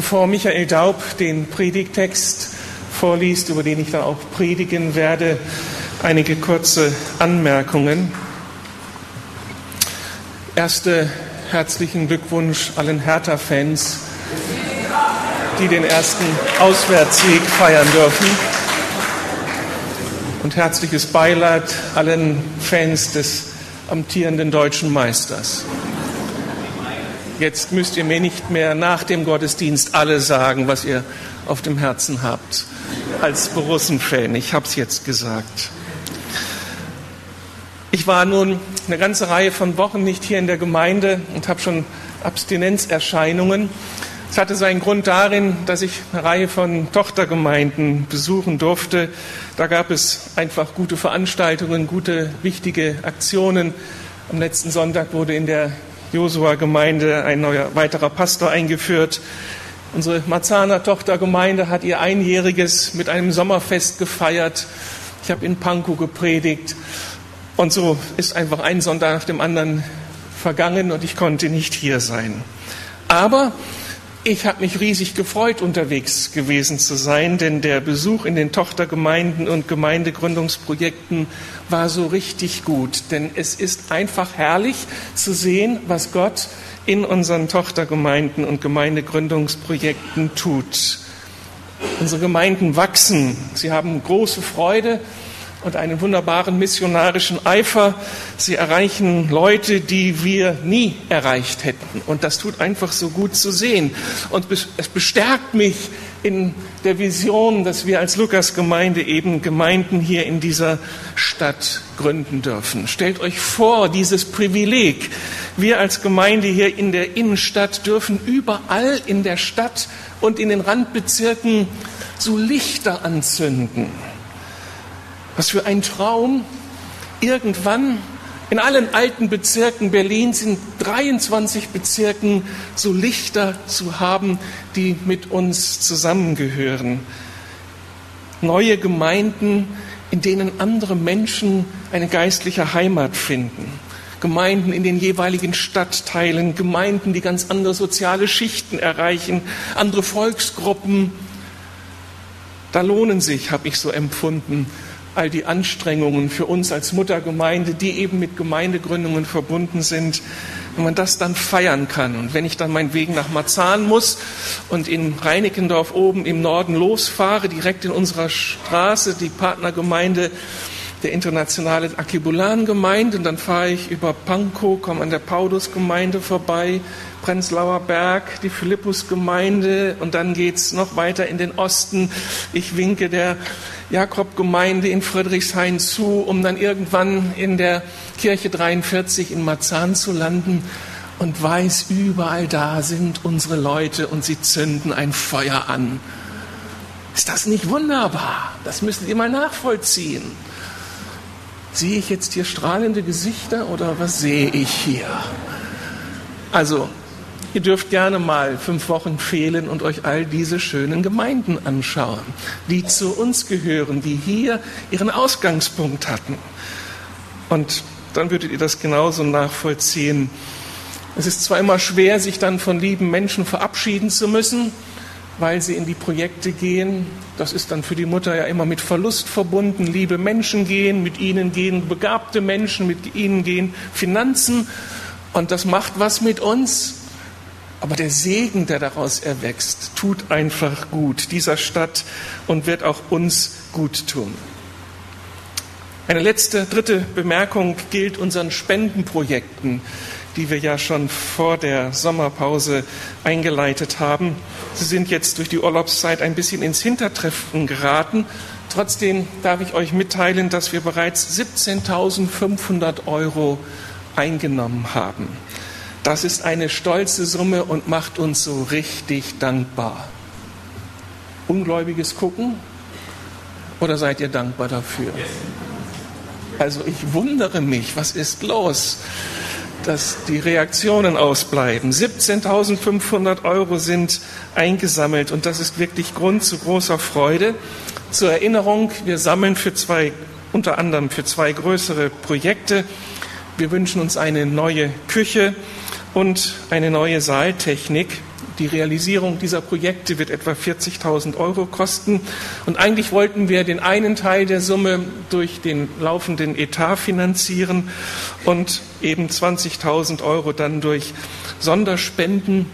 Bevor Michael Daub den Predigtext vorliest, über den ich dann auch predigen werde, einige kurze Anmerkungen. Erste herzlichen Glückwunsch allen Hertha-Fans, die den ersten Auswärtssieg feiern dürfen. Und herzliches Beileid allen Fans des amtierenden deutschen Meisters. Jetzt müsst ihr mir nicht mehr nach dem Gottesdienst alle sagen, was ihr auf dem Herzen habt. Als Borussen-Fan, ich habe es jetzt gesagt. Ich war nun eine ganze Reihe von Wochen nicht hier in der Gemeinde und habe schon Abstinenzerscheinungen. Es hatte seinen Grund darin, dass ich eine Reihe von Tochtergemeinden besuchen durfte. Da gab es einfach gute Veranstaltungen, gute, wichtige Aktionen. Am letzten Sonntag wurde in der Josua-Gemeinde ein neuer weiterer Pastor eingeführt. Unsere Marzahner Tochtergemeinde hat ihr Einjähriges mit einem Sommerfest gefeiert. Ich habe in Pankow gepredigt. Und so ist einfach ein Sonntag nach dem anderen vergangen und ich konnte nicht hier sein. Aber ich habe mich riesig gefreut, unterwegs gewesen zu sein, denn der Besuch in den Tochtergemeinden und Gemeindegründungsprojekten war so richtig gut. Denn es ist einfach herrlich zu sehen, was Gott in unseren Tochtergemeinden und Gemeindegründungsprojekten tut. Unsere Gemeinden wachsen. Sie haben große Freude und einen wunderbaren missionarischen Eifer. Sie erreichen Leute, die wir nie erreicht hätten. Und das tut einfach so gut zu sehen. Und es bestärkt mich in der Vision, dass wir als Lukas-Gemeinde eben Gemeinden hier in dieser Stadt gründen dürfen. Stellt euch vor, dieses Privileg. Wir als Gemeinde hier in der Innenstadt dürfen überall in der Stadt und in den Randbezirken so Lichter anzünden was für ein Traum. Irgendwann in allen alten Bezirken Berlins, in 23 Bezirken, so Lichter zu haben, die mit uns zusammengehören. Neue Gemeinden, in denen andere Menschen eine geistliche Heimat finden. Gemeinden in den jeweiligen Stadtteilen, Gemeinden, die ganz andere soziale Schichten erreichen, andere Volksgruppen. Da lohnen sich, habe ich so empfunden, all die Anstrengungen für uns als Muttergemeinde, die eben mit Gemeindegründungen verbunden sind, wenn man das dann feiern kann. Und wenn ich dann meinen Weg nach Marzahn muss und in Reinickendorf oben im Norden losfahre, direkt in unserer Straße, die Partnergemeinde der internationalen Akibulan-Gemeinde, und dann fahre ich über Pankow, komme an der Paulus-Gemeinde vorbei, Prenzlauer Berg, die Philippus-Gemeinde, und dann geht's noch weiter in den Osten. Ich winke der Jakobgemeinde in Friedrichshain zu, um dann irgendwann in der Kirche 43 in Marzahn zu landen und weiß, überall da sind unsere Leute und sie zünden ein Feuer an. Ist das nicht wunderbar? Das müssen ihr mal nachvollziehen. Sehe ich jetzt hier strahlende Gesichter oder was sehe ich hier? Also Ihr dürft gerne mal fünf Wochen fehlen und euch all diese schönen Gemeinden anschauen, die zu uns gehören, die hier ihren Ausgangspunkt hatten. Und dann würdet ihr das genauso nachvollziehen. Es ist zwar immer schwer, sich dann von lieben Menschen verabschieden zu müssen, weil sie in die Projekte gehen. Das ist dann für die Mutter ja immer mit Verlust verbunden. Liebe Menschen gehen, mit ihnen gehen begabte Menschen, mit ihnen gehen Finanzen. Und das macht was mit uns. Aber der Segen, der daraus erwächst, tut einfach gut dieser Stadt und wird auch uns gut tun. Eine letzte, dritte Bemerkung gilt unseren Spendenprojekten, die wir ja schon vor der Sommerpause eingeleitet haben. Sie sind jetzt durch die Urlaubszeit ein bisschen ins Hintertreffen geraten. Trotzdem darf ich euch mitteilen, dass wir bereits 17.500 Euro eingenommen haben. Das ist eine stolze Summe und macht uns so richtig dankbar. Ungläubiges Gucken? Oder seid ihr dankbar dafür? Also ich wundere mich, was ist los, dass die Reaktionen ausbleiben. 17.500 Euro sind eingesammelt und das ist wirklich Grund zu großer Freude. Zur Erinnerung, wir sammeln für zwei, unter anderem für zwei größere Projekte. Wir wünschen uns eine neue Küche und eine neue Saaltechnik. Die Realisierung dieser Projekte wird etwa 40.000 Euro kosten. Und eigentlich wollten wir den einen Teil der Summe durch den laufenden Etat finanzieren und eben 20.000 Euro dann durch Sonderspenden.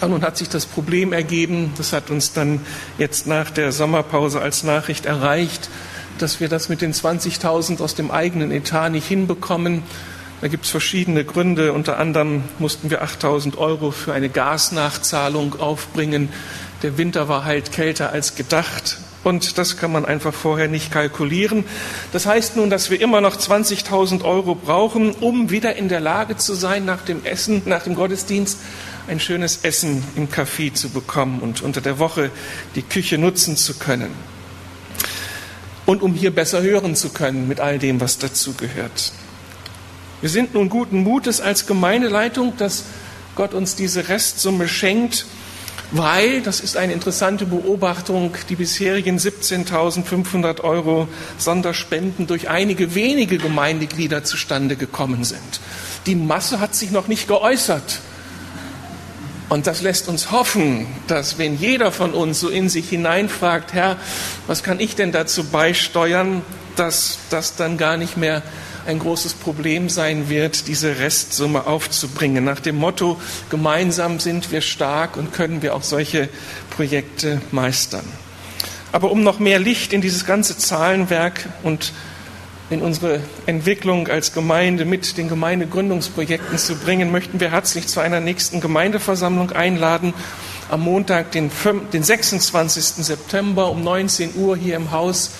Nun hat sich das Problem ergeben, das hat uns dann jetzt nach der Sommerpause als Nachricht erreicht, dass wir das mit den 20.000 aus dem eigenen Etat nicht hinbekommen. Da gibt es verschiedene Gründe. Unter anderem mussten wir 8000 Euro für eine Gasnachzahlung aufbringen. Der Winter war halt kälter als gedacht. Und das kann man einfach vorher nicht kalkulieren. Das heißt nun, dass wir immer noch 20.000 Euro brauchen, um wieder in der Lage zu sein, nach dem Essen, nach dem Gottesdienst ein schönes Essen im Café zu bekommen und unter der Woche die Küche nutzen zu können. Und um hier besser hören zu können mit all dem, was dazu gehört. Wir sind nun guten Mutes als Gemeindeleitung, dass Gott uns diese Restsumme schenkt, weil, das ist eine interessante Beobachtung, die bisherigen 17.500 Euro Sonderspenden durch einige wenige Gemeindeglieder zustande gekommen sind. Die Masse hat sich noch nicht geäußert. Und das lässt uns hoffen, dass wenn jeder von uns so in sich hineinfragt, Herr, was kann ich denn dazu beisteuern, dass das dann gar nicht mehr ein großes Problem sein wird, diese Restsumme aufzubringen. Nach dem Motto, gemeinsam sind wir stark und können wir auch solche Projekte meistern. Aber um noch mehr Licht in dieses ganze Zahlenwerk und in unsere Entwicklung als Gemeinde mit den Gemeindegründungsprojekten zu bringen, möchten wir herzlich zu einer nächsten Gemeindeversammlung einladen. Am Montag, den, 26. September um 19 Uhr hier im Haus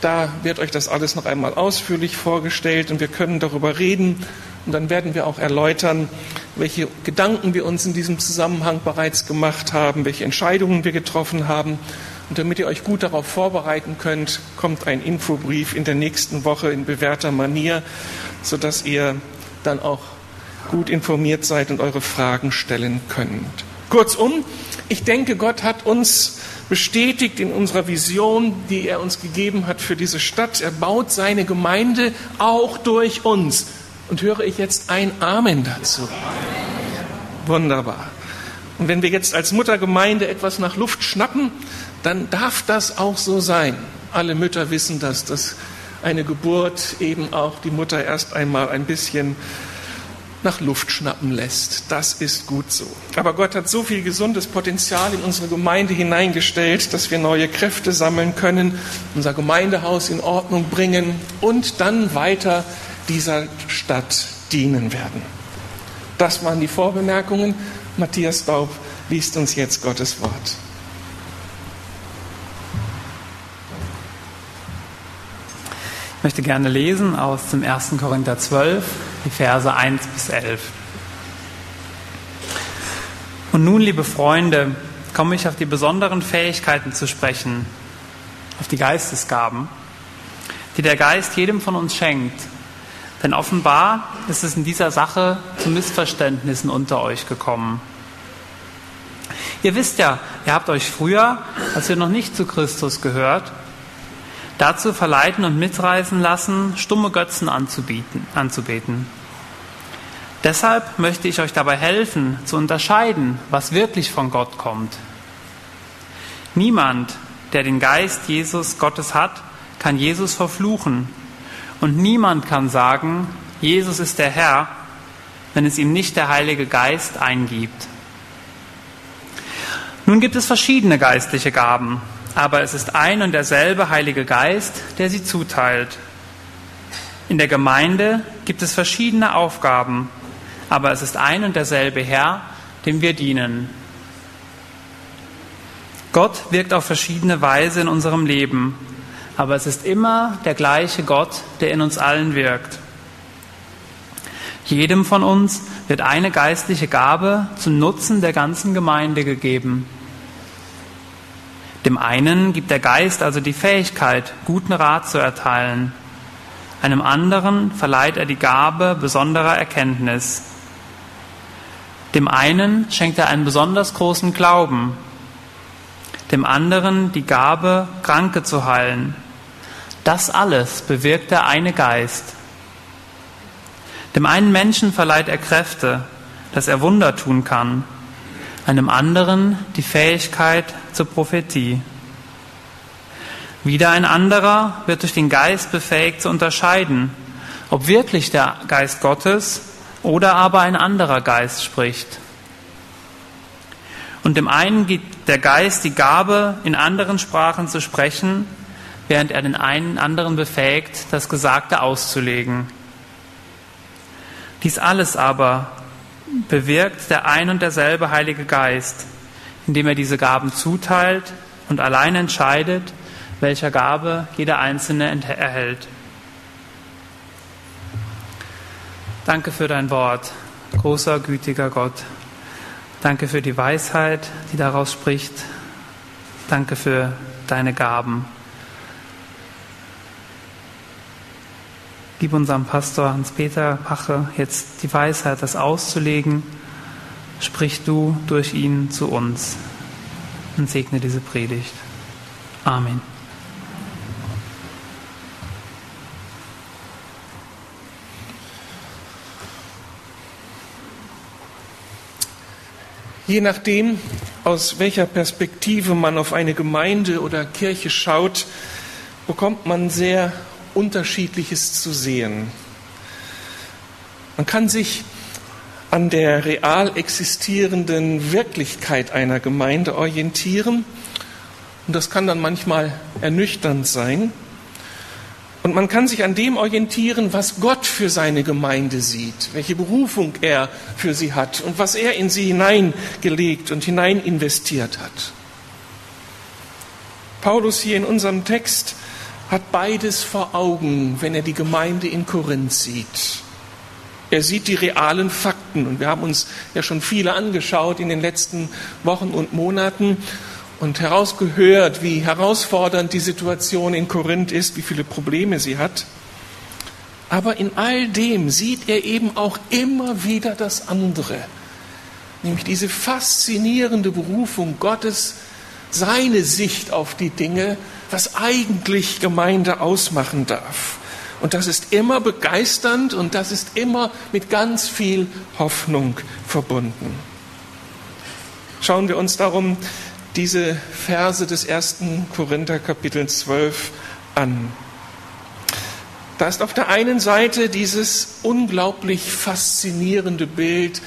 da wird euch das alles noch einmal ausführlich vorgestellt und wir können darüber reden. Und dann werden wir auch erläutern, welche Gedanken wir uns in diesem Zusammenhang bereits gemacht haben, welche Entscheidungen wir getroffen haben. Und damit ihr euch gut darauf vorbereiten könnt, kommt ein Infobrief in der nächsten Woche in bewährter Manier, sodass ihr dann auch gut informiert seid und eure Fragen stellen könnt. Kurzum, ich denke, Gott hat uns bestätigt in unserer Vision, die er uns gegeben hat für diese Stadt. Er baut seine Gemeinde auch durch uns. Und höre ich jetzt ein Amen dazu? Wunderbar. Und wenn wir jetzt als Muttergemeinde etwas nach Luft schnappen, dann darf das auch so sein. Alle Mütter wissen das, dass eine Geburt eben auch die Mutter erst einmal ein bisschen nach Luft schnappen lässt. Das ist gut so. Aber Gott hat so viel gesundes Potenzial in unsere Gemeinde hineingestellt, dass wir neue Kräfte sammeln können, unser Gemeindehaus in Ordnung bringen und dann weiter dieser Stadt dienen werden. Das waren die Vorbemerkungen. Matthias Daub liest uns jetzt Gottes Wort. Ich möchte gerne lesen aus dem 1. Korinther 12, die Verse 1 bis 11. Und nun, liebe Freunde, komme ich auf die besonderen Fähigkeiten zu sprechen, auf die Geistesgaben, die der Geist jedem von uns schenkt. Denn offenbar ist es in dieser Sache zu Missverständnissen unter euch gekommen. Ihr wisst ja, ihr habt euch früher, als ihr noch nicht zu Christus gehört, dazu verleiten und mitreißen lassen, stumme Götzen anzubieten, anzubeten. Deshalb möchte ich euch dabei helfen, zu unterscheiden, was wirklich von Gott kommt. Niemand, der den Geist Jesus Gottes hat, kann Jesus verfluchen. Und niemand kann sagen, Jesus ist der Herr, wenn es ihm nicht der Heilige Geist eingibt. Nun gibt es verschiedene geistliche Gaben, aber es ist ein und derselbe Heilige Geist, der sie zuteilt. In der Gemeinde gibt es verschiedene Aufgaben, aber es ist ein und derselbe Herr, dem wir dienen. Gott wirkt auf verschiedene Weise in unserem Leben, aber es ist immer der gleiche Gott, der in uns allen wirkt. Jedem von uns wird eine geistliche Gabe zum Nutzen der ganzen Gemeinde gegeben. Dem einen gibt der Geist also die Fähigkeit, guten Rat zu erteilen. Einem anderen verleiht er die Gabe besonderer Erkenntnis. Dem einen schenkt er einen besonders großen Glauben, dem anderen die Gabe, Kranke zu heilen. Das alles bewirkt der eine Geist. Dem einen Menschen verleiht er Kräfte, dass er Wunder tun kann. Einem anderen die Fähigkeit zur Prophetie. Wieder ein anderer wird durch den Geist befähigt zu unterscheiden, ob wirklich der Geist Gottes oder aber ein anderer Geist spricht. Und dem einen gibt der Geist die Gabe, in anderen Sprachen zu sprechen, während er den einen anderen befähigt, das Gesagte auszulegen. Dies alles aber bewirkt der ein und derselbe Heilige Geist, indem er diese Gaben zuteilt und allein entscheidet, welcher Gabe jeder Einzelne erhält. Danke für dein Wort, großer, gütiger Gott. Danke für die Weisheit, die daraus spricht. Danke für deine Gaben. Gib unserem Pastor Hans-Peter Pache jetzt die Weisheit, das auszulegen. Sprich du durch ihn zu uns und segne diese Predigt. Amen. Je nachdem, aus welcher Perspektive man auf eine Gemeinde oder Kirche schaut, bekommt man sehr Unterschiedliches zu sehen. Man kann sich an der real existierenden Wirklichkeit einer Gemeinde orientieren und das kann dann manchmal ernüchternd sein. Und man kann sich an dem orientieren, was Gott für seine Gemeinde sieht, welche Berufung er für sie hat und was er in sie hineingelegt und hinein investiert hat. Paulus hier in unserem Text hat beides vor Augen, wenn er die Gemeinde in Korinth sieht. Er sieht die realen Fakten und wir haben uns ja schon viele angeschaut in den letzten Wochen und Monaten und herausgehört, wie herausfordernd die Situation in Korinth ist, wie viele Probleme sie hat. Aber in all dem sieht er eben auch immer wieder das andere, nämlich diese faszinierende Berufung Gottes, seine Sicht auf die Dinge, was eigentlich Gemeinde ausmachen darf. Und das ist immer begeisternd und das ist immer mit ganz viel Hoffnung verbunden. Schauen wir uns darum diese Verse des ersten Korinther Kapitel 12 an. Da ist auf der einen Seite dieses unglaublich faszinierende Bild,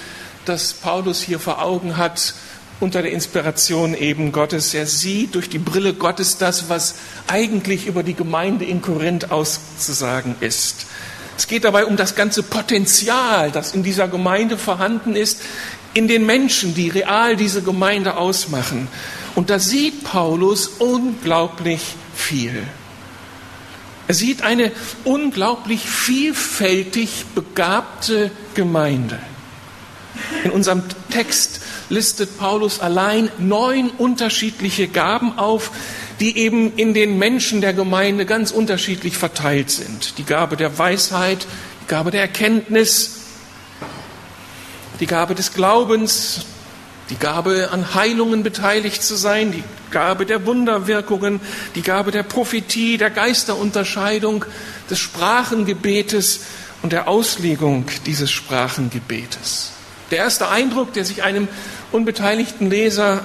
das Paulus hier vor Augen hat unter der Inspiration eben Gottes. Er sieht durch die Brille Gottes das, was eigentlich über die Gemeinde in Korinth auszusagen ist. Es geht dabei um das ganze Potenzial, das in dieser Gemeinde vorhanden ist, in den Menschen, die real diese Gemeinde ausmachen. Und da sieht Paulus unglaublich viel. Er sieht eine unglaublich vielfältig begabte Gemeinde. In unserem Text listet Paulus allein neun unterschiedliche Gaben auf, die eben in den Menschen der Gemeinde ganz unterschiedlich verteilt sind. Die Gabe der Weisheit, die Gabe der Erkenntnis, die Gabe des Glaubens, die Gabe an Heilungen beteiligt zu sein, die Gabe der Wunderwirkungen, die Gabe der Prophetie, der Geisterunterscheidung, des Sprachengebetes und der Auslegung dieses Sprachengebetes. Der erste Eindruck, der sich einem unbeteiligten Leser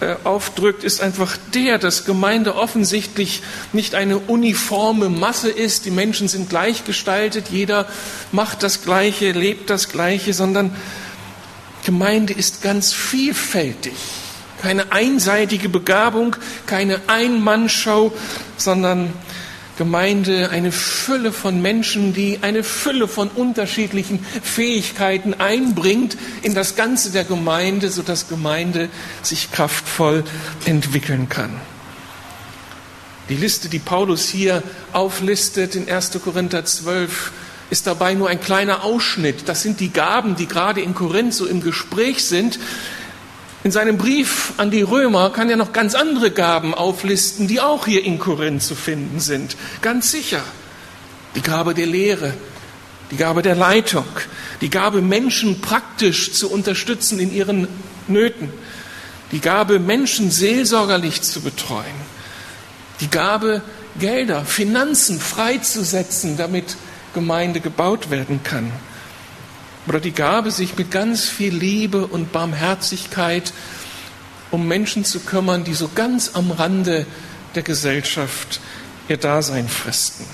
äh, aufdrückt, ist einfach der, dass Gemeinde offensichtlich nicht eine uniforme Masse ist, die Menschen sind gleichgestaltet, jeder macht das Gleiche, lebt das Gleiche, sondern Gemeinde ist ganz vielfältig. Keine einseitige Begabung, keine Einmannschau, sondern Gemeinde eine Fülle von Menschen, die eine Fülle von unterschiedlichen Fähigkeiten einbringt in das Ganze der Gemeinde, sodass Gemeinde sich kraftvoll entwickeln kann. Die Liste, die Paulus hier auflistet in 1. Korinther 12, ist dabei nur ein kleiner Ausschnitt. Das sind die Gaben, die gerade in Korinth so im Gespräch sind. In seinem Brief an die Römer kann er noch ganz andere Gaben auflisten, die auch hier in Korinth zu finden sind. Ganz sicher. Die Gabe der Lehre, die Gabe der Leitung, die Gabe, Menschen praktisch zu unterstützen in ihren Nöten, die Gabe, Menschen seelsorgerlich zu betreuen, die Gabe, Gelder, Finanzen freizusetzen, damit Gemeinde gebaut werden kann. Oder die Gabe, sich mit ganz viel Liebe und Barmherzigkeit um Menschen zu kümmern, die so ganz am Rande der Gesellschaft ihr Dasein fristen.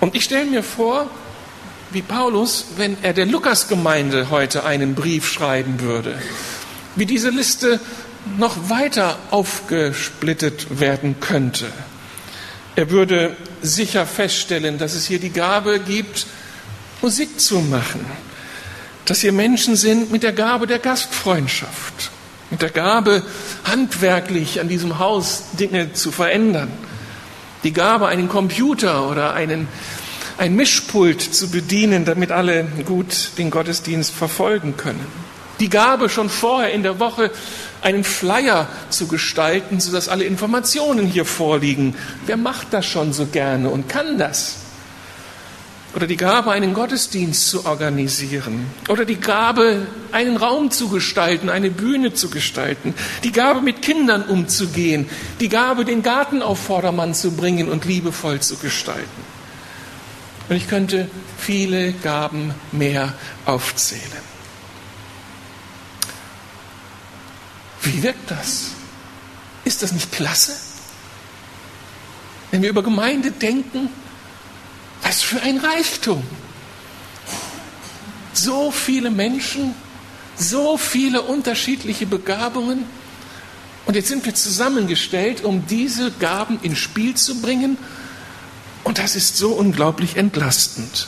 Und ich stelle mir vor, wie Paulus, wenn er der Lukasgemeinde heute einen Brief schreiben würde, wie diese Liste noch weiter aufgesplittet werden könnte. Er würde sicher feststellen, dass es hier die Gabe gibt, Musik zu machen, dass hier Menschen sind mit der Gabe der Gastfreundschaft, mit der Gabe, handwerklich an diesem Haus Dinge zu verändern, die Gabe, einen Computer oder einen, ein Mischpult zu bedienen, damit alle gut den Gottesdienst verfolgen können. Die Gabe, schon vorher in der Woche einen Flyer zu gestalten, sodass alle Informationen hier vorliegen. Wer macht das schon so gerne und kann das? Oder die Gabe, einen Gottesdienst zu organisieren. Oder die Gabe, einen Raum zu gestalten, eine Bühne zu gestalten. Die Gabe, mit Kindern umzugehen. Die Gabe, den Garten auf Vordermann zu bringen und liebevoll zu gestalten. Und ich könnte viele Gaben mehr aufzählen. Wie wirkt das? Ist das nicht klasse? Wenn wir über Gemeinde denken, was für ein Reichtum. So viele Menschen, so viele unterschiedliche Begabungen. Und jetzt sind wir zusammengestellt, um diese Gaben ins Spiel zu bringen. Und das ist so unglaublich entlastend.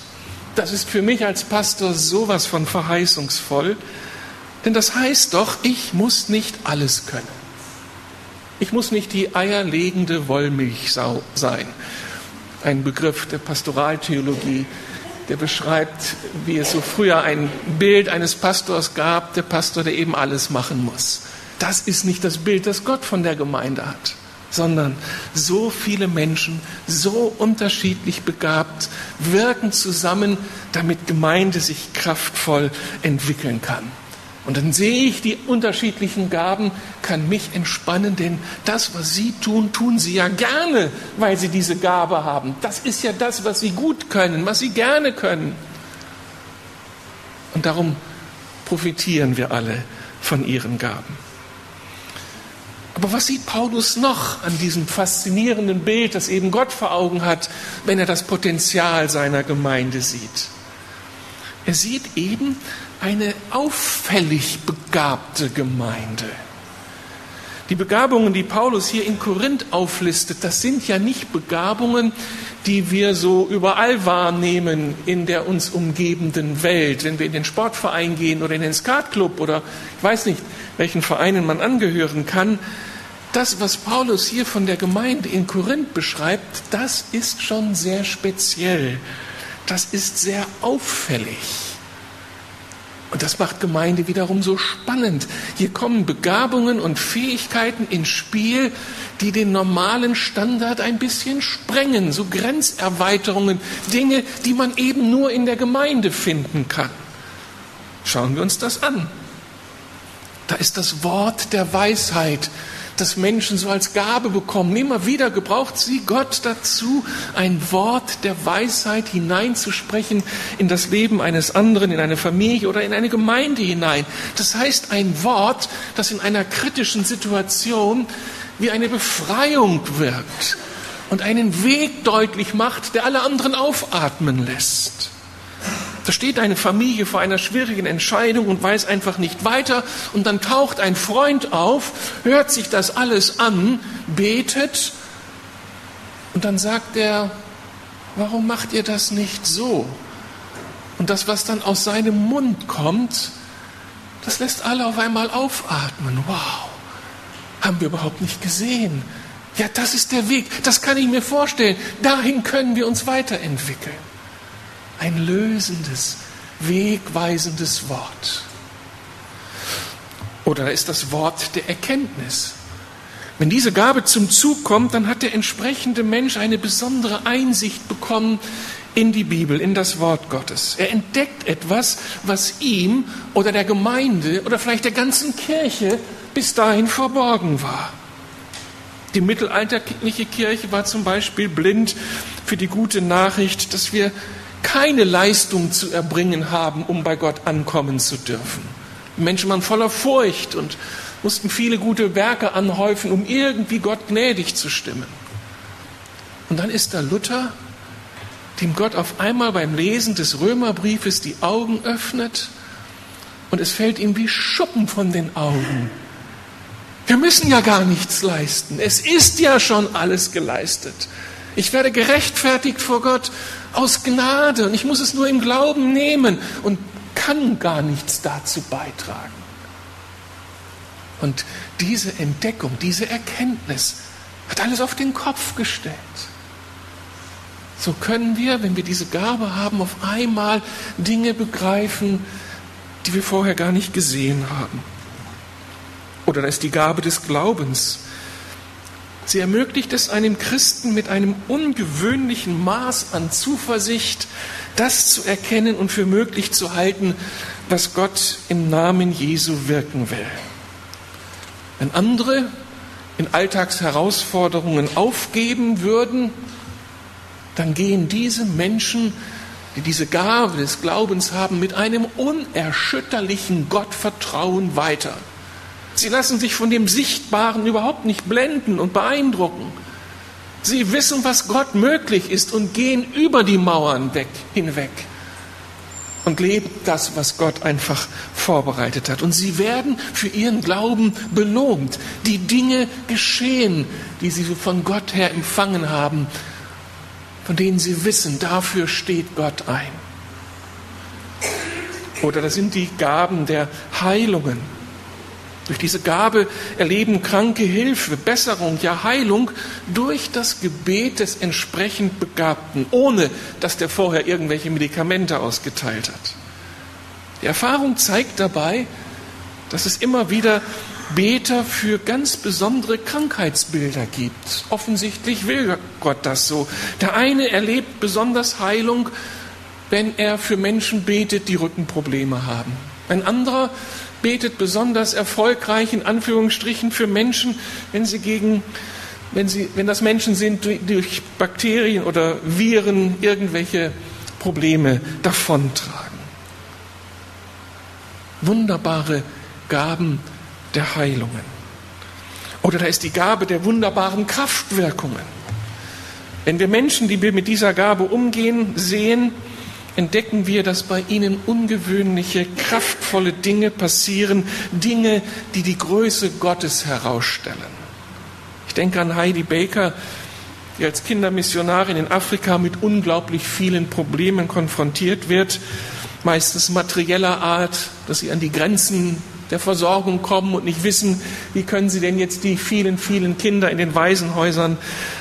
Das ist für mich als Pastor sowas von verheißungsvoll. Denn das heißt doch, ich muss nicht alles können. Ich muss nicht die eierlegende Wollmilchsau sein ein Begriff der Pastoraltheologie, der beschreibt, wie es so früher ein Bild eines Pastors gab, der Pastor, der eben alles machen muss. Das ist nicht das Bild, das Gott von der Gemeinde hat, sondern so viele Menschen, so unterschiedlich begabt, wirken zusammen, damit Gemeinde sich kraftvoll entwickeln kann. Und dann sehe ich die unterschiedlichen Gaben, kann mich entspannen, denn das, was Sie tun, tun Sie ja gerne, weil Sie diese Gabe haben. Das ist ja das, was Sie gut können, was Sie gerne können. Und darum profitieren wir alle von Ihren Gaben. Aber was sieht Paulus noch an diesem faszinierenden Bild, das eben Gott vor Augen hat, wenn er das Potenzial seiner Gemeinde sieht? Er sieht eben, eine auffällig begabte Gemeinde. Die Begabungen, die Paulus hier in Korinth auflistet, das sind ja nicht Begabungen, die wir so überall wahrnehmen in der uns umgebenden Welt. Wenn wir in den Sportverein gehen oder in den Skatclub oder ich weiß nicht, welchen Vereinen man angehören kann, das, was Paulus hier von der Gemeinde in Korinth beschreibt, das ist schon sehr speziell. Das ist sehr auffällig. Und das macht Gemeinde wiederum so spannend. Hier kommen Begabungen und Fähigkeiten ins Spiel, die den normalen Standard ein bisschen sprengen, so Grenzerweiterungen, Dinge, die man eben nur in der Gemeinde finden kann. Schauen wir uns das an. Da ist das Wort der Weisheit, das Menschen so als Gabe bekommen. Immer wieder gebraucht sie Gott dazu, ein Wort der Weisheit hineinzusprechen in das Leben eines anderen, in eine Familie oder in eine Gemeinde hinein. Das heißt ein Wort, das in einer kritischen Situation wie eine Befreiung wirkt und einen Weg deutlich macht, der alle anderen aufatmen lässt. Da steht eine Familie vor einer schwierigen Entscheidung und weiß einfach nicht weiter. Und dann taucht ein Freund auf, hört sich das alles an, betet und dann sagt er, warum macht ihr das nicht so? Und das, was dann aus seinem Mund kommt, das lässt alle auf einmal aufatmen. Wow, haben wir überhaupt nicht gesehen. Ja, das ist der Weg, das kann ich mir vorstellen. Dahin können wir uns weiterentwickeln. Ein lösendes, wegweisendes Wort. Oder ist das Wort der Erkenntnis. Wenn diese Gabe zum Zug kommt, dann hat der entsprechende Mensch eine besondere Einsicht bekommen in die Bibel, in das Wort Gottes. Er entdeckt etwas, was ihm oder der Gemeinde oder vielleicht der ganzen Kirche bis dahin verborgen war. Die mittelalterliche Kirche war zum Beispiel blind für die gute Nachricht, dass wir keine Leistung zu erbringen haben, um bei Gott ankommen zu dürfen. Die Menschen waren voller Furcht und mussten viele gute Werke anhäufen, um irgendwie Gott gnädig zu stimmen. Und dann ist da Luther, dem Gott auf einmal beim Lesen des Römerbriefes die Augen öffnet und es fällt ihm wie Schuppen von den Augen. Wir müssen ja gar nichts leisten. Es ist ja schon alles geleistet. Ich werde gerechtfertigt vor Gott aus Gnade und ich muss es nur im Glauben nehmen und kann gar nichts dazu beitragen. Und diese Entdeckung, diese Erkenntnis hat alles auf den Kopf gestellt. So können wir, wenn wir diese Gabe haben, auf einmal Dinge begreifen, die wir vorher gar nicht gesehen haben. Oder da ist die Gabe des Glaubens. Sie ermöglicht es einem Christen mit einem ungewöhnlichen Maß an Zuversicht, das zu erkennen und für möglich zu halten, was Gott im Namen Jesu wirken will. Wenn andere in Alltagsherausforderungen aufgeben würden, dann gehen diese Menschen, die diese Gabe des Glaubens haben, mit einem unerschütterlichen Gottvertrauen weiter. Sie lassen sich von dem Sichtbaren überhaupt nicht blenden und beeindrucken. Sie wissen, was Gott möglich ist und gehen über die Mauern weg, hinweg und leben das, was Gott einfach vorbereitet hat. Und sie werden für ihren Glauben belohnt. Die Dinge geschehen, die sie von Gott her empfangen haben, von denen sie wissen, dafür steht Gott ein. Oder das sind die Gaben der Heilungen. Durch diese Gabe erleben Kranke Hilfe, Besserung, ja Heilung durch das Gebet des entsprechend Begabten, ohne dass der vorher irgendwelche Medikamente ausgeteilt hat. Die Erfahrung zeigt dabei, dass es immer wieder Beter für ganz besondere Krankheitsbilder gibt. Offensichtlich will Gott das so. Der eine erlebt besonders Heilung, wenn er für Menschen betet, die Rückenprobleme haben. Ein anderer betet besonders erfolgreich in Anführungsstrichen für Menschen, wenn sie gegen wenn, sie, wenn das Menschen sind, die durch Bakterien oder Viren irgendwelche Probleme davontragen. Wunderbare Gaben der Heilungen. Oder da ist die Gabe der wunderbaren Kraftwirkungen. Wenn wir Menschen, die wir mit dieser Gabe umgehen, sehen, entdecken wir, dass bei ihnen ungewöhnliche, kraftvolle Dinge passieren, Dinge, die die Größe Gottes herausstellen. Ich denke an Heidi Baker, die als Kindermissionarin in Afrika mit unglaublich vielen Problemen konfrontiert wird, meistens materieller Art, dass sie an die Grenzen der Versorgung kommen und nicht wissen, wie können sie denn jetzt die vielen, vielen Kinder in den Waisenhäusern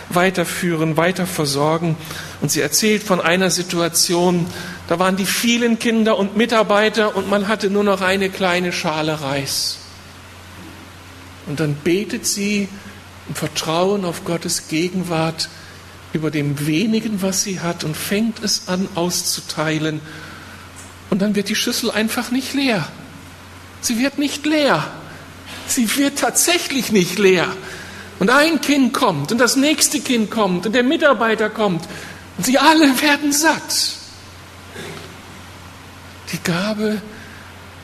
weiterführen, weiter versorgen. Und sie erzählt von einer Situation, da waren die vielen Kinder und Mitarbeiter und man hatte nur noch eine kleine Schale Reis. Und dann betet sie im Vertrauen auf Gottes Gegenwart über dem wenigen, was sie hat und fängt es an auszuteilen. Und dann wird die Schüssel einfach nicht leer. Sie wird nicht leer. Sie wird tatsächlich nicht leer. Und ein Kind kommt und das nächste Kind kommt und der Mitarbeiter kommt und sie alle werden satt. Die Gabe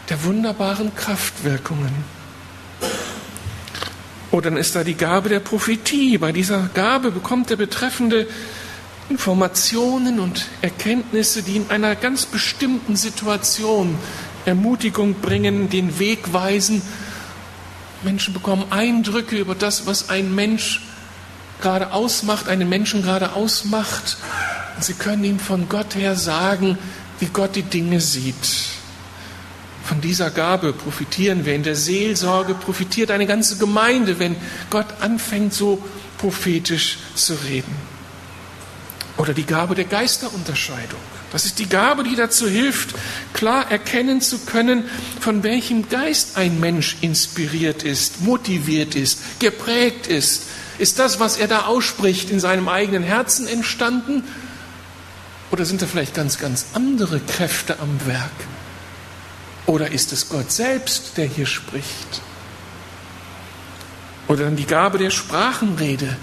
der wunderbaren Kraftwirkungen. Oder dann ist da die Gabe der Prophetie. Bei dieser Gabe bekommt der Betreffende Informationen und Erkenntnisse, die in einer ganz bestimmten Situation Ermutigung bringen, den Weg weisen. Menschen bekommen Eindrücke über das, was ein Mensch gerade ausmacht, einen Menschen gerade ausmacht. Und sie können ihm von Gott her sagen, wie Gott die Dinge sieht. Von dieser Gabe profitieren wir. In der Seelsorge profitiert eine ganze Gemeinde, wenn Gott anfängt, so prophetisch zu reden. Oder die Gabe der Geisterunterscheidung. Das ist die Gabe, die dazu hilft, klar erkennen zu können, von welchem Geist ein Mensch inspiriert ist, motiviert ist, geprägt ist. Ist das, was er da ausspricht, in seinem eigenen Herzen entstanden? Oder sind da vielleicht ganz, ganz andere Kräfte am Werk? Oder ist es Gott selbst, der hier spricht? Oder dann die Gabe der Sprachenrede.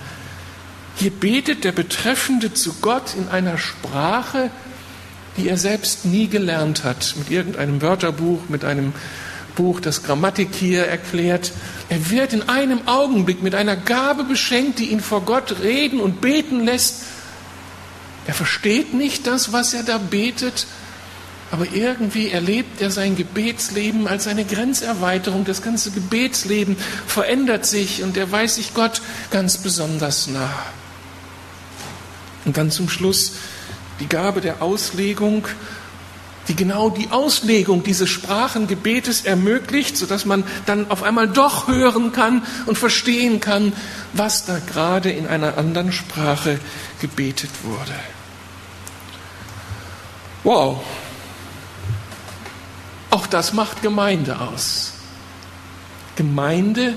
Hier betet der Betreffende zu Gott in einer Sprache, die er selbst nie gelernt hat, mit irgendeinem Wörterbuch, mit einem Buch, das Grammatik hier erklärt. Er wird in einem Augenblick mit einer Gabe beschenkt, die ihn vor Gott reden und beten lässt. Er versteht nicht das, was er da betet, aber irgendwie erlebt er sein Gebetsleben als eine Grenzerweiterung. Das ganze Gebetsleben verändert sich und er weiß sich Gott ganz besonders nah. Und dann zum Schluss die Gabe der Auslegung, die genau die Auslegung dieses Sprachengebetes ermöglicht, sodass man dann auf einmal doch hören kann und verstehen kann, was da gerade in einer anderen Sprache gebetet wurde. Wow, auch das macht Gemeinde aus. Gemeinde,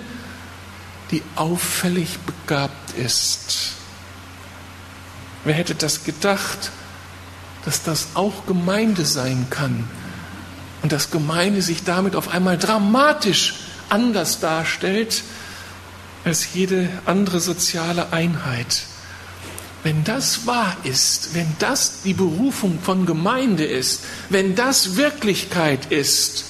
die auffällig begabt ist. Wer hätte das gedacht, dass das auch Gemeinde sein kann und dass Gemeinde sich damit auf einmal dramatisch anders darstellt als jede andere soziale Einheit. Wenn das wahr ist, wenn das die Berufung von Gemeinde ist, wenn das Wirklichkeit ist,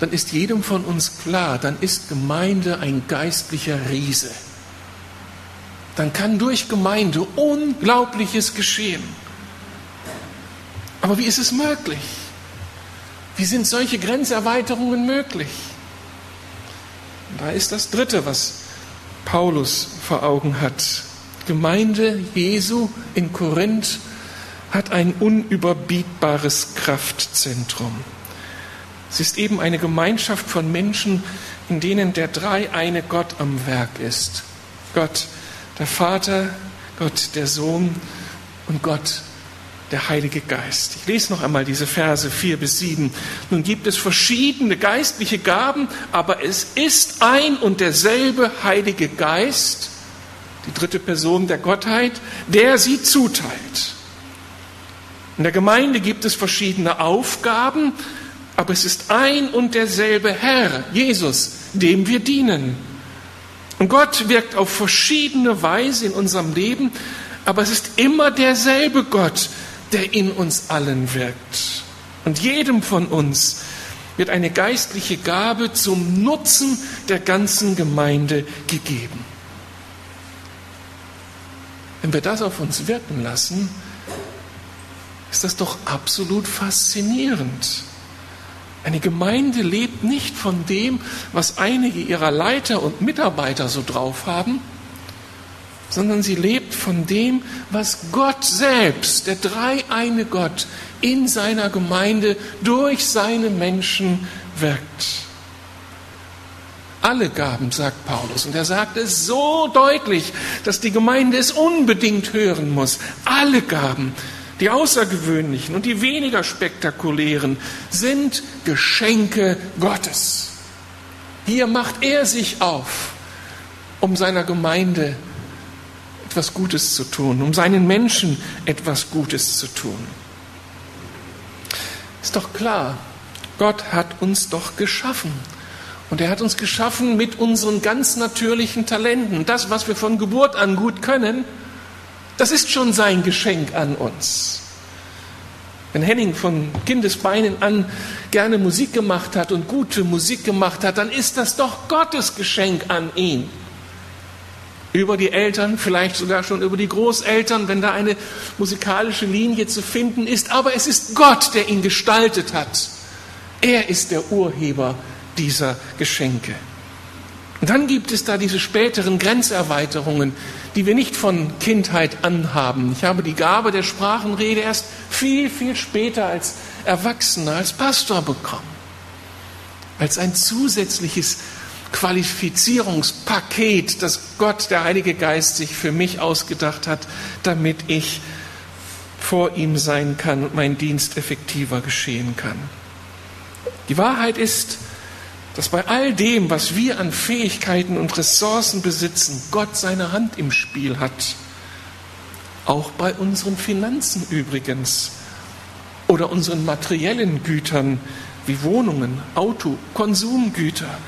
dann ist jedem von uns klar, dann ist Gemeinde ein geistlicher Riese. Dann kann durch Gemeinde Unglaubliches geschehen. Aber wie ist es möglich? Wie sind solche Grenzerweiterungen möglich? Da ist das Dritte, was Paulus vor Augen hat. Gemeinde Jesu in Korinth hat ein unüberbietbares Kraftzentrum. Es ist eben eine Gemeinschaft von Menschen, in denen der dreieine Gott am Werk ist. Gott, der Vater, Gott, der Sohn und Gott, der Heilige Geist. Ich lese noch einmal diese Verse 4 bis 7. Nun gibt es verschiedene geistliche Gaben, aber es ist ein und derselbe Heilige Geist, die dritte Person der Gottheit, der sie zuteilt. In der Gemeinde gibt es verschiedene Aufgaben, aber es ist ein und derselbe Herr, Jesus, dem wir dienen. Und Gott wirkt auf verschiedene Weise in unserem Leben, aber es ist immer derselbe Gott, der in uns allen wirkt. Und jedem von uns wird eine geistliche Gabe zum Nutzen der ganzen Gemeinde gegeben. Wenn wir das auf uns wirken lassen, ist das doch absolut faszinierend. Eine Gemeinde lebt nicht von dem, was einige ihrer Leiter und Mitarbeiter so drauf haben, sondern sie lebt von dem, was Gott selbst, der dreieine Gott, in seiner Gemeinde durch seine Menschen wirkt alle Gaben, sagt Paulus. Und er sagt es so deutlich, dass die Gemeinde es unbedingt hören muss. Alle Gaben, die außergewöhnlichen und die weniger spektakulären, sind Geschenke Gottes. Hier macht er sich auf, um seiner Gemeinde etwas Gutes zu tun, um seinen Menschen etwas Gutes zu tun. Ist doch klar, Gott hat uns doch geschaffen. Und er hat uns geschaffen mit unseren ganz natürlichen Talenten. Das, was wir von Geburt an gut können, das ist schon sein Geschenk an uns. Wenn Henning von Kindesbeinen an gerne Musik gemacht hat und gute Musik gemacht hat, dann ist das doch Gottes Geschenk an ihn. Über die Eltern, vielleicht sogar schon über die Großeltern, wenn da eine musikalische Linie zu finden ist. Aber es ist Gott, der ihn gestaltet hat. Er ist der Urheber dieser Geschenke. Und dann gibt es da diese späteren Grenzerweiterungen, die wir nicht von Kindheit an haben. Ich habe die Gabe der Sprachenrede erst viel, viel später als Erwachsener, als Pastor bekommen. Als ein zusätzliches Qualifizierungspaket, das Gott, der Heilige Geist, sich für mich ausgedacht hat, damit ich vor ihm sein kann und mein Dienst effektiver geschehen kann. Die Wahrheit ist, dass bei all dem, was wir an Fähigkeiten und Ressourcen besitzen, Gott seine Hand im Spiel hat. Auch bei unseren Finanzen übrigens oder unseren materiellen Gütern wie Wohnungen, Auto, Konsumgüter,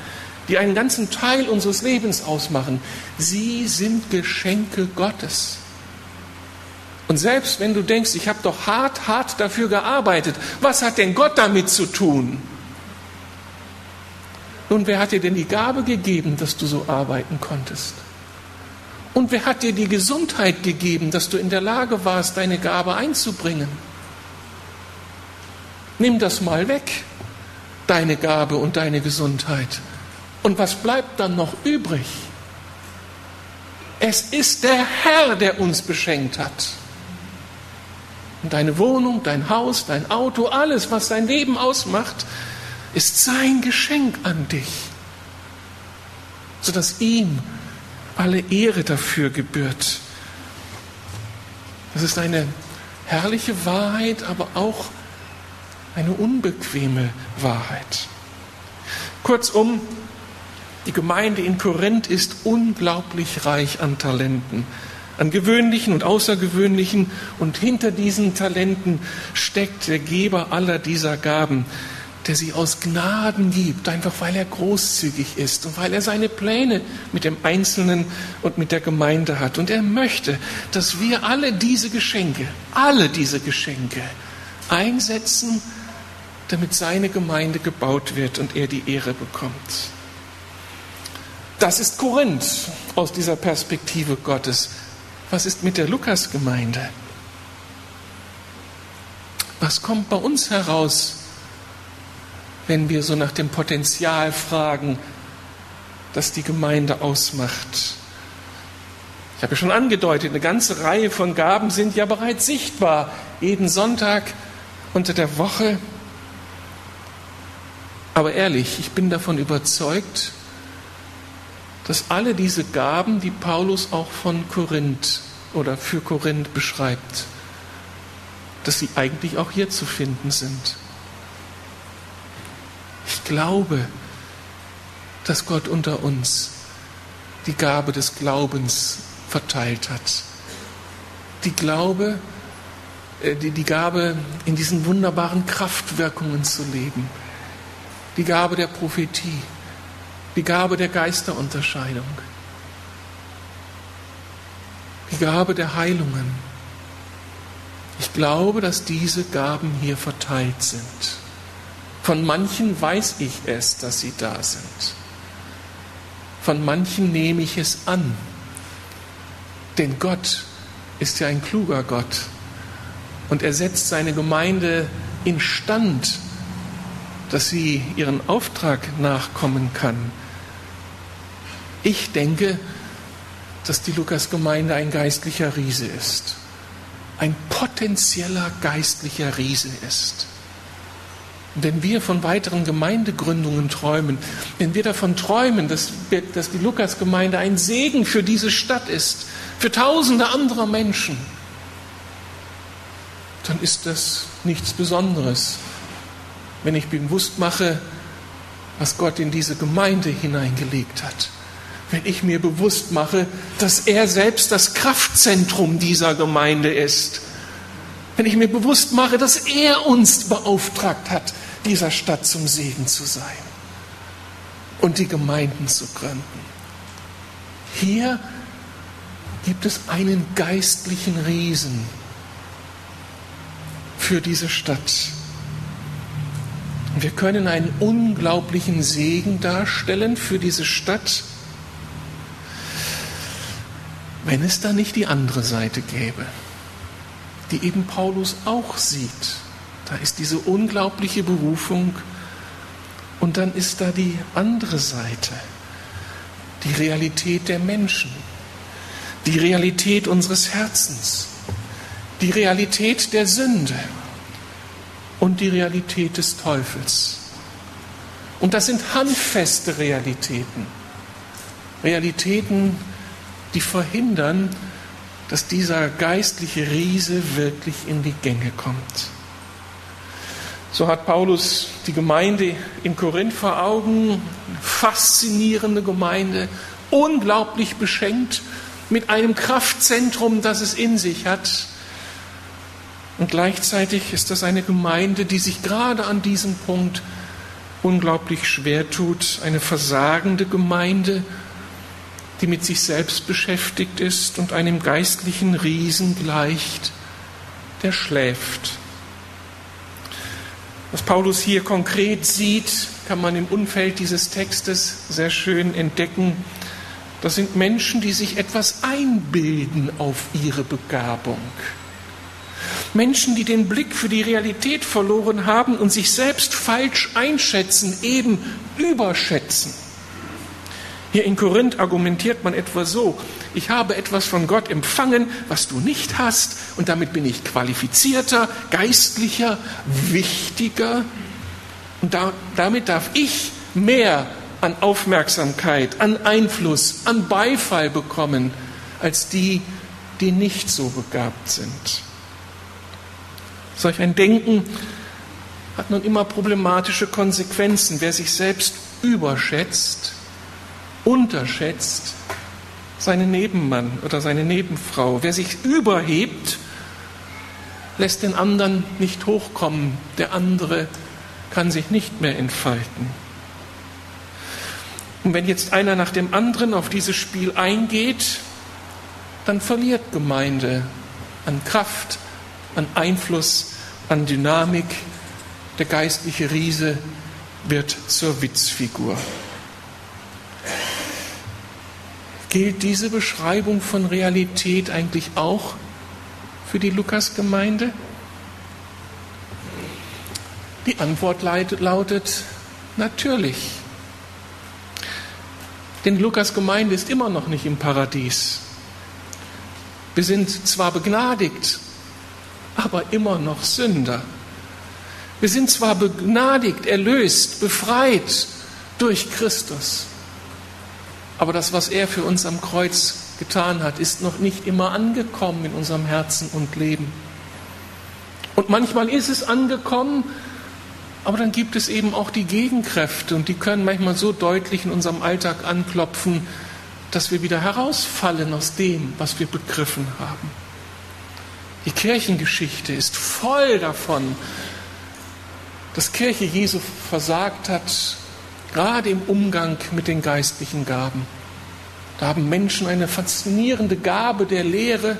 die einen ganzen Teil unseres Lebens ausmachen. Sie sind Geschenke Gottes. Und selbst wenn du denkst, ich habe doch hart, hart dafür gearbeitet, was hat denn Gott damit zu tun? Nun, wer hat dir denn die Gabe gegeben, dass du so arbeiten konntest? Und wer hat dir die Gesundheit gegeben, dass du in der Lage warst, deine Gabe einzubringen? Nimm das mal weg, deine Gabe und deine Gesundheit. Und was bleibt dann noch übrig? Es ist der Herr, der uns beschenkt hat. Und deine Wohnung, dein Haus, dein Auto, alles, was dein Leben ausmacht, ist sein Geschenk an dich, sodass ihm alle Ehre dafür gebührt. Das ist eine herrliche Wahrheit, aber auch eine unbequeme Wahrheit. Kurzum, die Gemeinde in Korinth ist unglaublich reich an Talenten, an gewöhnlichen und außergewöhnlichen. Und hinter diesen Talenten steckt der Geber aller dieser Gaben, der sie aus Gnaden gibt, einfach weil er großzügig ist und weil er seine Pläne mit dem Einzelnen und mit der Gemeinde hat. Und er möchte, dass wir alle diese Geschenke, alle diese Geschenke einsetzen, damit seine Gemeinde gebaut wird und er die Ehre bekommt. Das ist Korinth aus dieser Perspektive Gottes. Was ist mit der Lukas-Gemeinde? Was kommt bei uns heraus, wenn wir so nach dem Potenzial fragen, das die Gemeinde ausmacht? Ich habe ja schon angedeutet, eine ganze Reihe von Gaben sind ja bereits sichtbar. Jeden Sonntag unter der Woche. Aber ehrlich, ich bin davon überzeugt, dass alle diese Gaben, die Paulus auch von Korinth oder für Korinth beschreibt, dass sie eigentlich auch hier zu finden sind. Ich glaube, dass Gott unter uns die Gabe des Glaubens verteilt hat. Die Glaube, äh, die, die Gabe, in diesen wunderbaren Kraftwirkungen zu leben. Die Gabe der Prophetie die Gabe der Geisterunterscheidung, die Gabe der Heilungen. Ich glaube, dass diese Gaben hier verteilt sind. Von manchen weiß ich es, dass sie da sind. Von manchen nehme ich es an. Denn Gott ist ja ein kluger Gott. Und er setzt seine Gemeinde instand, dass sie ihren Auftrag nachkommen kann. Ich denke, dass die Lukas-Gemeinde ein geistlicher Riese ist. Ein potenzieller geistlicher Riese ist. Und wenn wir von weiteren Gemeindegründungen träumen, wenn wir davon träumen, dass, dass die Lukas-Gemeinde ein Segen für diese Stadt ist, für tausende anderer Menschen, dann ist das nichts Besonderes. Wenn ich bewusst mache, was Gott in diese Gemeinde hineingelegt hat wenn ich mir bewusst mache, dass er selbst das Kraftzentrum dieser Gemeinde ist. Wenn ich mir bewusst mache, dass er uns beauftragt hat, dieser Stadt zum Segen zu sein und die Gemeinden zu gründen. Hier gibt es einen geistlichen Riesen für diese Stadt. Wir können einen unglaublichen Segen darstellen für diese Stadt wenn es da nicht die andere Seite gäbe, die eben Paulus auch sieht. Da ist diese unglaubliche Berufung und dann ist da die andere Seite, die Realität der Menschen, die Realität unseres Herzens, die Realität der Sünde und die Realität des Teufels. Und das sind handfeste Realitäten, Realitäten, die verhindern, dass dieser geistliche Riese wirklich in die Gänge kommt. So hat Paulus die Gemeinde in Korinth vor Augen, faszinierende Gemeinde, unglaublich beschenkt mit einem Kraftzentrum, das es in sich hat. Und gleichzeitig ist das eine Gemeinde, die sich gerade an diesem Punkt unglaublich schwer tut, eine versagende Gemeinde, die mit sich selbst beschäftigt ist und einem geistlichen Riesen gleicht, der schläft. Was Paulus hier konkret sieht, kann man im Umfeld dieses Textes sehr schön entdecken. Das sind Menschen, die sich etwas einbilden auf ihre Begabung. Menschen, die den Blick für die Realität verloren haben und sich selbst falsch einschätzen, eben überschätzen. Hier in Korinth argumentiert man etwa so, ich habe etwas von Gott empfangen, was du nicht hast, und damit bin ich qualifizierter, geistlicher, wichtiger, und da, damit darf ich mehr an Aufmerksamkeit, an Einfluss, an Beifall bekommen, als die, die nicht so begabt sind. Solch ein Denken hat nun immer problematische Konsequenzen. Wer sich selbst überschätzt, unterschätzt seinen Nebenmann oder seine Nebenfrau. Wer sich überhebt, lässt den anderen nicht hochkommen. Der andere kann sich nicht mehr entfalten. Und wenn jetzt einer nach dem anderen auf dieses Spiel eingeht, dann verliert Gemeinde an Kraft, an Einfluss, an Dynamik. Der geistliche Riese wird zur Witzfigur. Gilt diese Beschreibung von Realität eigentlich auch für die Lukas-Gemeinde? Die Antwort lautet natürlich. Denn die Lukas-Gemeinde ist immer noch nicht im Paradies. Wir sind zwar begnadigt, aber immer noch Sünder. Wir sind zwar begnadigt, erlöst, befreit durch Christus, aber das, was er für uns am Kreuz getan hat, ist noch nicht immer angekommen in unserem Herzen und Leben. Und manchmal ist es angekommen, aber dann gibt es eben auch die Gegenkräfte und die können manchmal so deutlich in unserem Alltag anklopfen, dass wir wieder herausfallen aus dem, was wir begriffen haben. Die Kirchengeschichte ist voll davon, dass Kirche Jesu versagt hat, gerade im Umgang mit den geistlichen Gaben. Da haben Menschen eine faszinierende Gabe der Lehre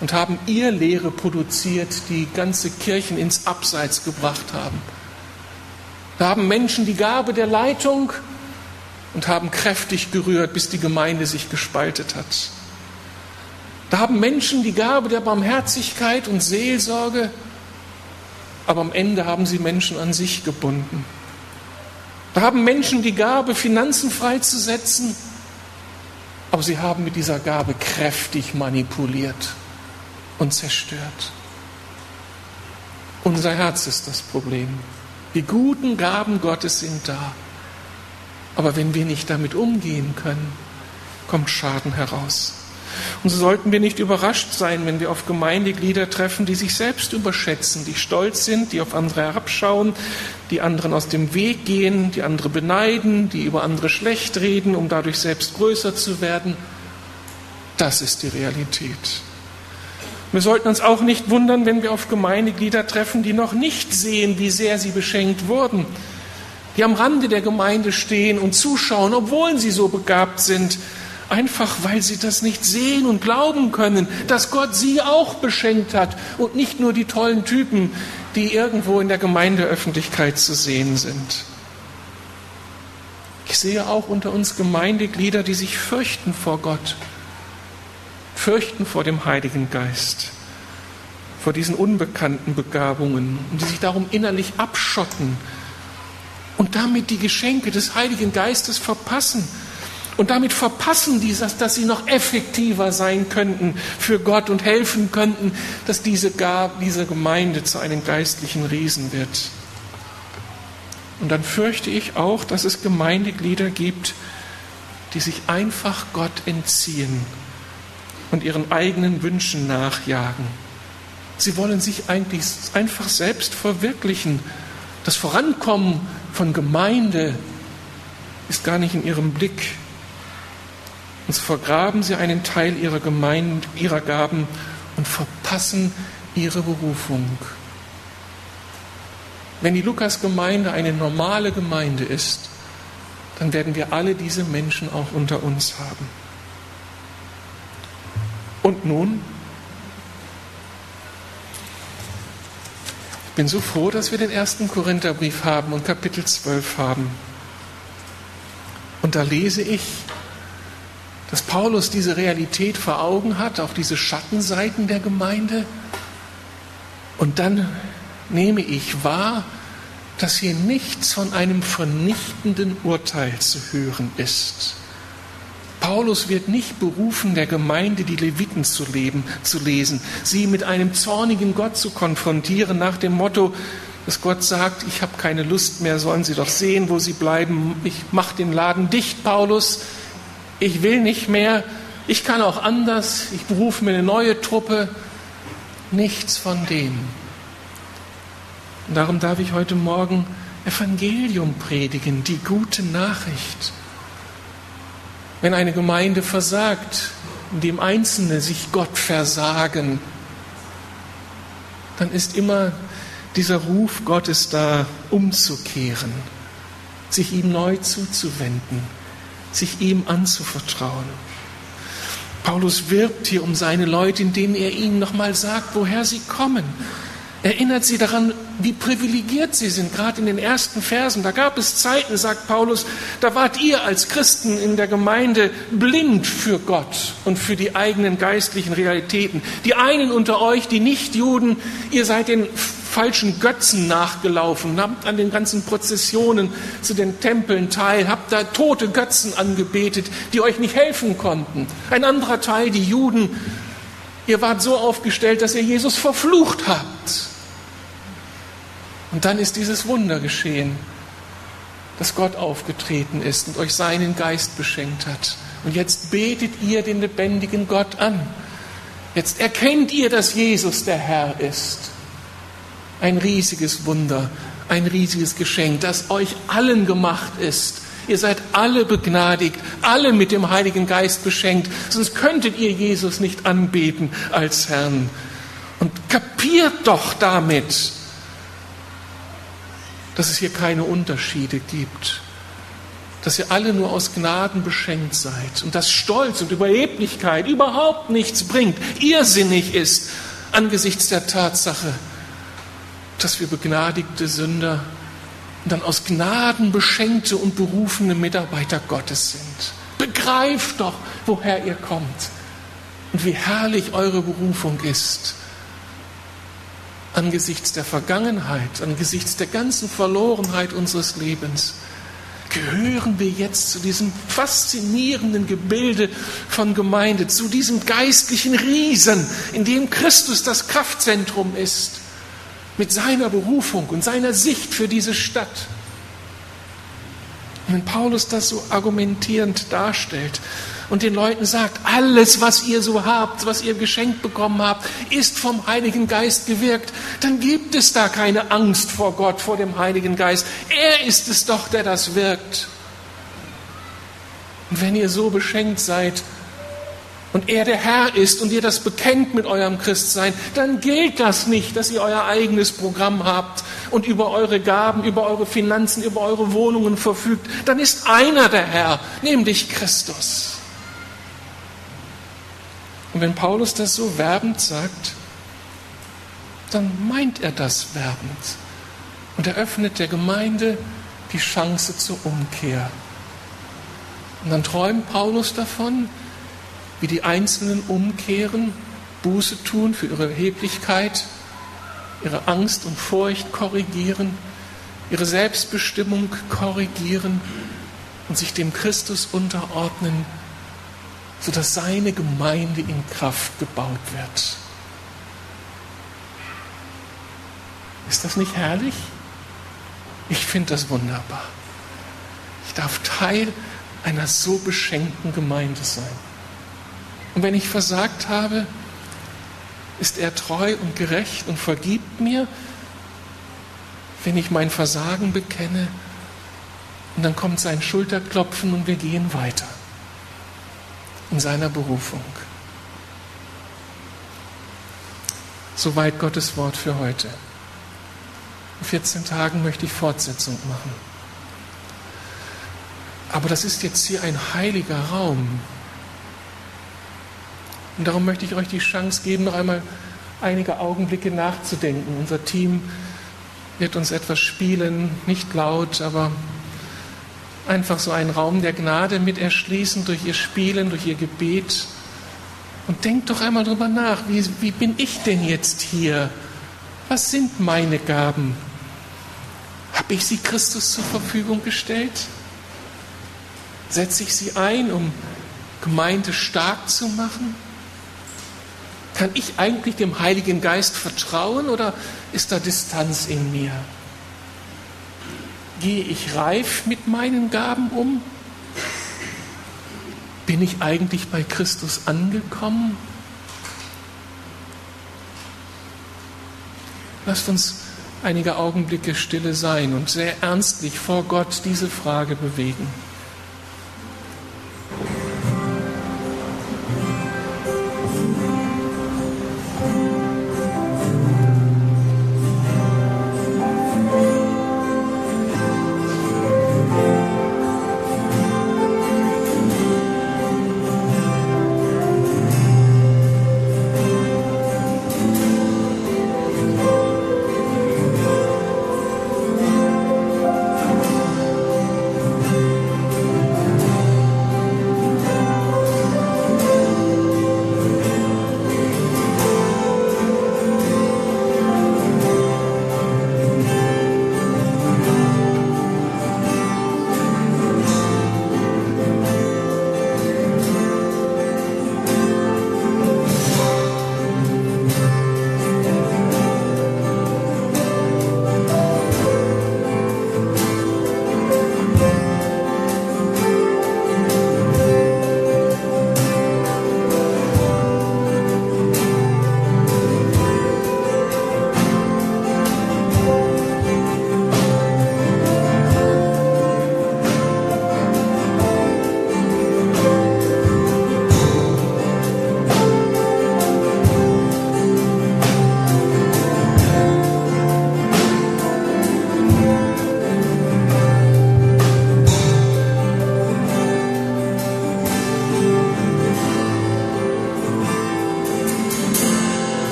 und haben ihr Lehre produziert, die ganze Kirchen ins Abseits gebracht haben. Da haben Menschen die Gabe der Leitung und haben kräftig gerührt, bis die Gemeinde sich gespaltet hat. Da haben Menschen die Gabe der Barmherzigkeit und Seelsorge, aber am Ende haben sie Menschen an sich gebunden. Da haben Menschen die Gabe, Finanzen freizusetzen, aber sie haben mit dieser Gabe kräftig manipuliert und zerstört. Unser Herz ist das Problem. Die guten Gaben Gottes sind da. Aber wenn wir nicht damit umgehen können, kommt Schaden heraus. Und so sollten wir nicht überrascht sein, wenn wir auf Gemeindeglieder treffen, die sich selbst überschätzen, die stolz sind, die auf andere herabschauen, die anderen aus dem Weg gehen, die andere beneiden, die über andere schlecht reden, um dadurch selbst größer zu werden. Das ist die Realität. Wir sollten uns auch nicht wundern, wenn wir auf Gemeindeglieder treffen, die noch nicht sehen, wie sehr sie beschenkt wurden, die am Rande der Gemeinde stehen und zuschauen, obwohl sie so begabt sind, einfach weil sie das nicht sehen und glauben können, dass Gott sie auch beschenkt hat. Und nicht nur die tollen Typen, die irgendwo in der Gemeindeöffentlichkeit zu sehen sind. Ich sehe auch unter uns Gemeindeglieder, die sich fürchten vor Gott, fürchten vor dem Heiligen Geist, vor diesen unbekannten Begabungen. Und die sich darum innerlich abschotten. Und damit die Geschenke des Heiligen Geistes verpassen und damit verpassen die das, dass sie noch effektiver sein könnten für Gott und helfen könnten, dass diese, diese Gemeinde zu einem geistlichen Riesen wird. Und dann fürchte ich auch, dass es Gemeindeglieder gibt, die sich einfach Gott entziehen und ihren eigenen Wünschen nachjagen. Sie wollen sich eigentlich einfach selbst verwirklichen. Das Vorankommen von Gemeinde ist gar nicht in ihrem Blick. Und so vergraben sie einen Teil ihrer, Gemeinde, ihrer Gaben und verpassen ihre Berufung. Wenn die Lukas-Gemeinde eine normale Gemeinde ist, dann werden wir alle diese Menschen auch unter uns haben. Und nun, Ich bin so froh, dass wir den ersten Korintherbrief haben und Kapitel 12 haben. Und da lese ich, dass Paulus diese Realität vor Augen hat, auch diese Schattenseiten der Gemeinde. Und dann nehme ich wahr, dass hier nichts von einem vernichtenden Urteil zu hören ist. Paulus wird nicht berufen, der Gemeinde die Leviten zu leben, zu lesen, sie mit einem zornigen Gott zu konfrontieren, nach dem Motto, dass Gott sagt, ich habe keine Lust mehr, sollen sie doch sehen, wo sie bleiben. Ich mache den Laden dicht, Paulus. Ich will nicht mehr. Ich kann auch anders. Ich berufe mir eine neue Truppe. Nichts von dem. Und darum darf ich heute Morgen Evangelium predigen, die gute Nachricht. Wenn eine Gemeinde versagt, indem Einzelne sich Gott versagen, dann ist immer dieser Ruf Gottes da, umzukehren, sich ihm neu zuzuwenden, sich ihm anzuvertrauen. Paulus wirbt hier um seine Leute, indem er ihnen nochmal sagt, woher sie kommen. Erinnert sie daran, wie privilegiert sie sind, gerade in den ersten Versen. Da gab es Zeiten, sagt Paulus, da wart ihr als Christen in der Gemeinde blind für Gott und für die eigenen geistlichen Realitäten. Die einen unter euch, die Nicht-Juden, ihr seid den falschen Götzen nachgelaufen, habt an den ganzen Prozessionen zu den Tempeln teil, habt da tote Götzen angebetet, die euch nicht helfen konnten. Ein anderer Teil, die Juden, ihr wart so aufgestellt, dass ihr Jesus verflucht habt. Und dann ist dieses Wunder geschehen, dass Gott aufgetreten ist und euch seinen Geist beschenkt hat. Und jetzt betet ihr den lebendigen Gott an. Jetzt erkennt ihr, dass Jesus der Herr ist. Ein riesiges Wunder, ein riesiges Geschenk, das euch allen gemacht ist. Ihr seid alle begnadigt, alle mit dem Heiligen Geist beschenkt, sonst könntet ihr Jesus nicht anbeten als Herrn. Und kapiert doch damit, dass es hier keine Unterschiede gibt, dass ihr alle nur aus Gnaden beschenkt seid und dass Stolz und Überheblichkeit überhaupt nichts bringt, irrsinnig ist angesichts der Tatsache, dass wir begnadigte Sünder und dann aus Gnaden beschenkte und berufene Mitarbeiter Gottes sind. Begreift doch, woher ihr kommt und wie herrlich eure Berufung ist angesichts der Vergangenheit, angesichts der ganzen Verlorenheit unseres Lebens, gehören wir jetzt zu diesem faszinierenden Gebilde von Gemeinde, zu diesem geistlichen Riesen, in dem Christus das Kraftzentrum ist, mit seiner Berufung und seiner Sicht für diese Stadt. Und wenn Paulus das so argumentierend darstellt, und den Leuten sagt, alles, was ihr so habt, was ihr geschenkt bekommen habt, ist vom Heiligen Geist gewirkt, dann gibt es da keine Angst vor Gott, vor dem Heiligen Geist. Er ist es doch, der das wirkt. Und wenn ihr so beschenkt seid, und er der Herr ist und ihr das bekennt mit eurem Christsein, dann gilt das nicht, dass ihr euer eigenes Programm habt und über eure Gaben, über eure Finanzen, über eure Wohnungen verfügt. Dann ist einer der Herr, nämlich Christus. Und wenn Paulus das so werbend sagt, dann meint er das werbend und eröffnet der Gemeinde die Chance zur Umkehr. Und dann träumt Paulus davon, wie die Einzelnen umkehren, Buße tun für ihre Erheblichkeit, ihre Angst und Furcht korrigieren, ihre Selbstbestimmung korrigieren und sich dem Christus unterordnen, sodass seine Gemeinde in Kraft gebaut wird. Ist das nicht herrlich? Ich finde das wunderbar. Ich darf Teil einer so beschenkten Gemeinde sein. Und wenn ich versagt habe, ist er treu und gerecht und vergibt mir, wenn ich mein Versagen bekenne. Und dann kommt sein Schulterklopfen und wir gehen weiter in seiner Berufung. Soweit Gottes Wort für heute. In 14 Tagen möchte ich Fortsetzung machen. Aber das ist jetzt hier ein heiliger Raum. Und darum möchte ich euch die Chance geben, noch einmal einige Augenblicke nachzudenken. Unser Team wird uns etwas spielen, nicht laut, aber einfach so einen Raum der Gnade mit erschließen durch ihr Spielen, durch ihr Gebet. Und denkt doch einmal drüber nach, wie, wie bin ich denn jetzt hier? Was sind meine Gaben? Habe ich sie Christus zur Verfügung gestellt? Setze ich sie ein, um Gemeinde stark zu machen? Kann ich eigentlich dem Heiligen Geist vertrauen oder ist da Distanz in mir? Gehe ich reif mit meinen Gaben um? Bin ich eigentlich bei Christus angekommen? Lasst uns einige Augenblicke stille sein und sehr ernstlich vor Gott diese Frage bewegen.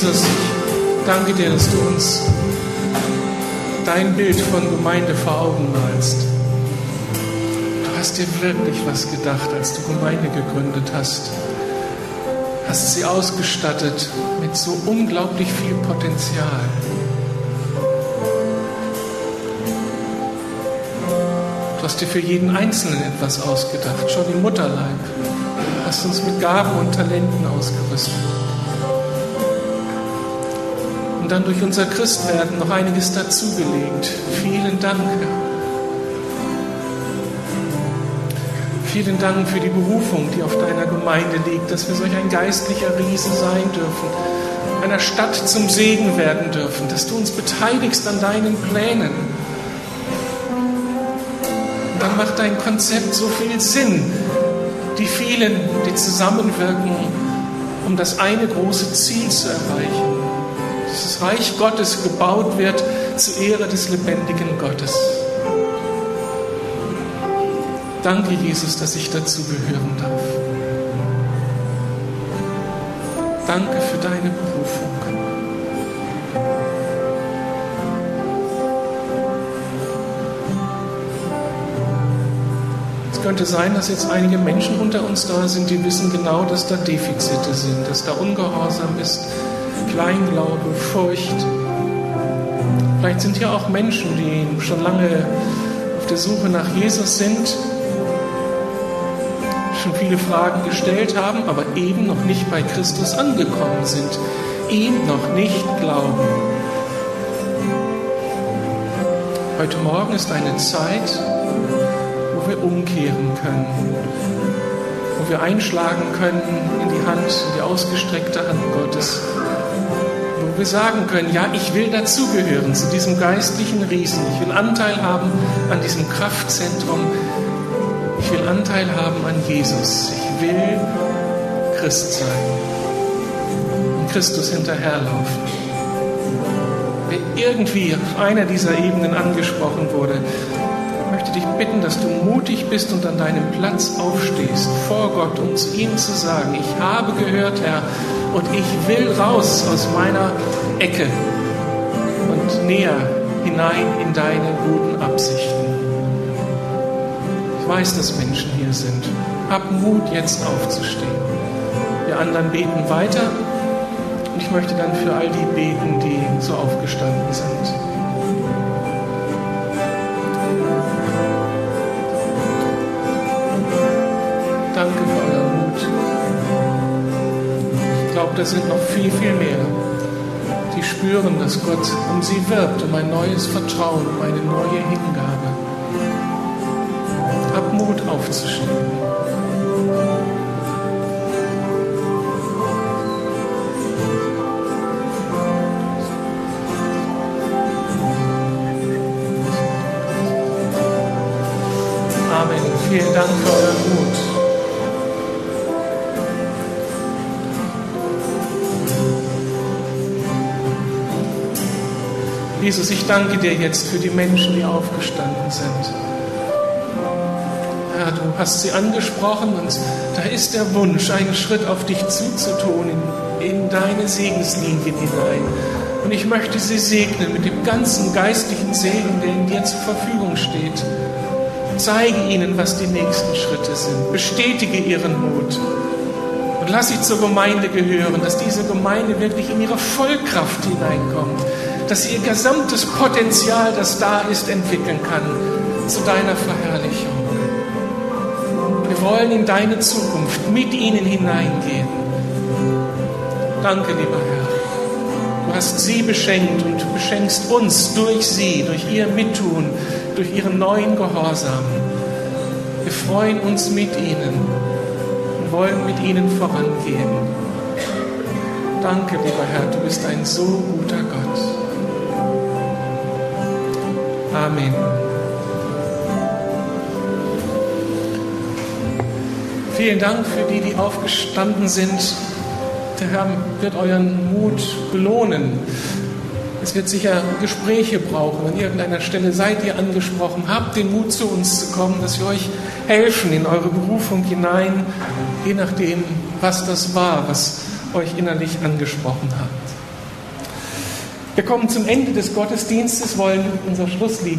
Jesus, ich danke dir, dass du uns dein Bild von Gemeinde vor Augen malst. Du hast dir wirklich was gedacht, als du Gemeinde gegründet hast. Hast sie ausgestattet mit so unglaublich viel Potenzial. Du hast dir für jeden Einzelnen etwas ausgedacht, schon im Mutterleib. Du hast uns mit Gaben und Talenten ausgerüstet dann durch unser Christwerden noch einiges dazugelegt. Vielen Dank. Vielen Dank für die Berufung, die auf deiner Gemeinde liegt, dass wir solch ein geistlicher Riese sein dürfen, einer Stadt zum Segen werden dürfen, dass du uns beteiligst an deinen Plänen. Und dann macht dein Konzept so viel Sinn, die vielen, die zusammenwirken, um das eine große Ziel zu erreichen das Reich Gottes gebaut wird zur Ehre des lebendigen Gottes. Danke, Jesus, dass ich dazu gehören darf. Danke für deine Berufung. Es könnte sein, dass jetzt einige Menschen unter uns da sind, die wissen genau, dass da Defizite sind, dass da Ungehorsam ist, Kleinglaube, Furcht. Vielleicht sind hier auch Menschen, die schon lange auf der Suche nach Jesus sind, schon viele Fragen gestellt haben, aber eben noch nicht bei Christus angekommen sind, ihm noch nicht glauben. Heute Morgen ist eine Zeit, wo wir umkehren können, wo wir einschlagen können in die Hand, in die ausgestreckte Hand Gottes wo wir sagen können, ja, ich will dazugehören zu diesem geistlichen Riesen. Ich will Anteil haben an diesem Kraftzentrum. Ich will Anteil haben an Jesus. Ich will Christ sein und Christus hinterherlaufen. Wer irgendwie auf einer dieser Ebenen angesprochen wurde, möchte dich bitten, dass du mutig bist und an deinem Platz aufstehst vor Gott, um zu ihm zu sagen, ich habe gehört, Herr, und ich will raus aus meiner Ecke und näher hinein in deine guten Absichten. Ich weiß, dass Menschen hier sind. Hab Mut, jetzt aufzustehen. Wir anderen beten weiter und ich möchte dann für all die beten, die so aufgestanden sind. Da sind noch viel, viel mehr, die spüren, dass Gott um sie wirbt, um ein neues Vertrauen, um eine neue Hingabe. Hab Mut aufzustehen. Jesus, ich danke dir jetzt für die Menschen, die aufgestanden sind. Ja, du hast sie angesprochen und da ist der Wunsch, einen Schritt auf dich zuzutun, in, in deine Segenslinien hinein. Und ich möchte sie segnen mit dem ganzen geistlichen Segen, der in dir zur Verfügung steht. Zeige ihnen, was die nächsten Schritte sind. Bestätige ihren Mut. Und lass sie zur Gemeinde gehören, dass diese Gemeinde wirklich in ihre Vollkraft hineinkommt. Dass sie ihr gesamtes Potenzial, das da ist, entwickeln kann zu deiner Verherrlichung. Wir wollen in deine Zukunft mit ihnen hineingehen. Danke, lieber Herr. Du hast sie beschenkt und beschenkst uns durch sie, durch ihr Mittun, durch ihren neuen Gehorsam. Wir freuen uns mit ihnen und wollen mit ihnen vorangehen. Danke, lieber Herr, du bist ein so guter Gott. Amen. Vielen Dank für die, die aufgestanden sind. Der Herr wird euren Mut belohnen. Es wird sicher Gespräche brauchen. An irgendeiner Stelle seid ihr angesprochen. Habt den Mut, zu uns zu kommen, dass wir euch helfen in eure Berufung hinein, je nachdem, was das war, was euch innerlich angesprochen hat. Wir kommen zum Ende des Gottesdienstes, wollen unser Schlusslied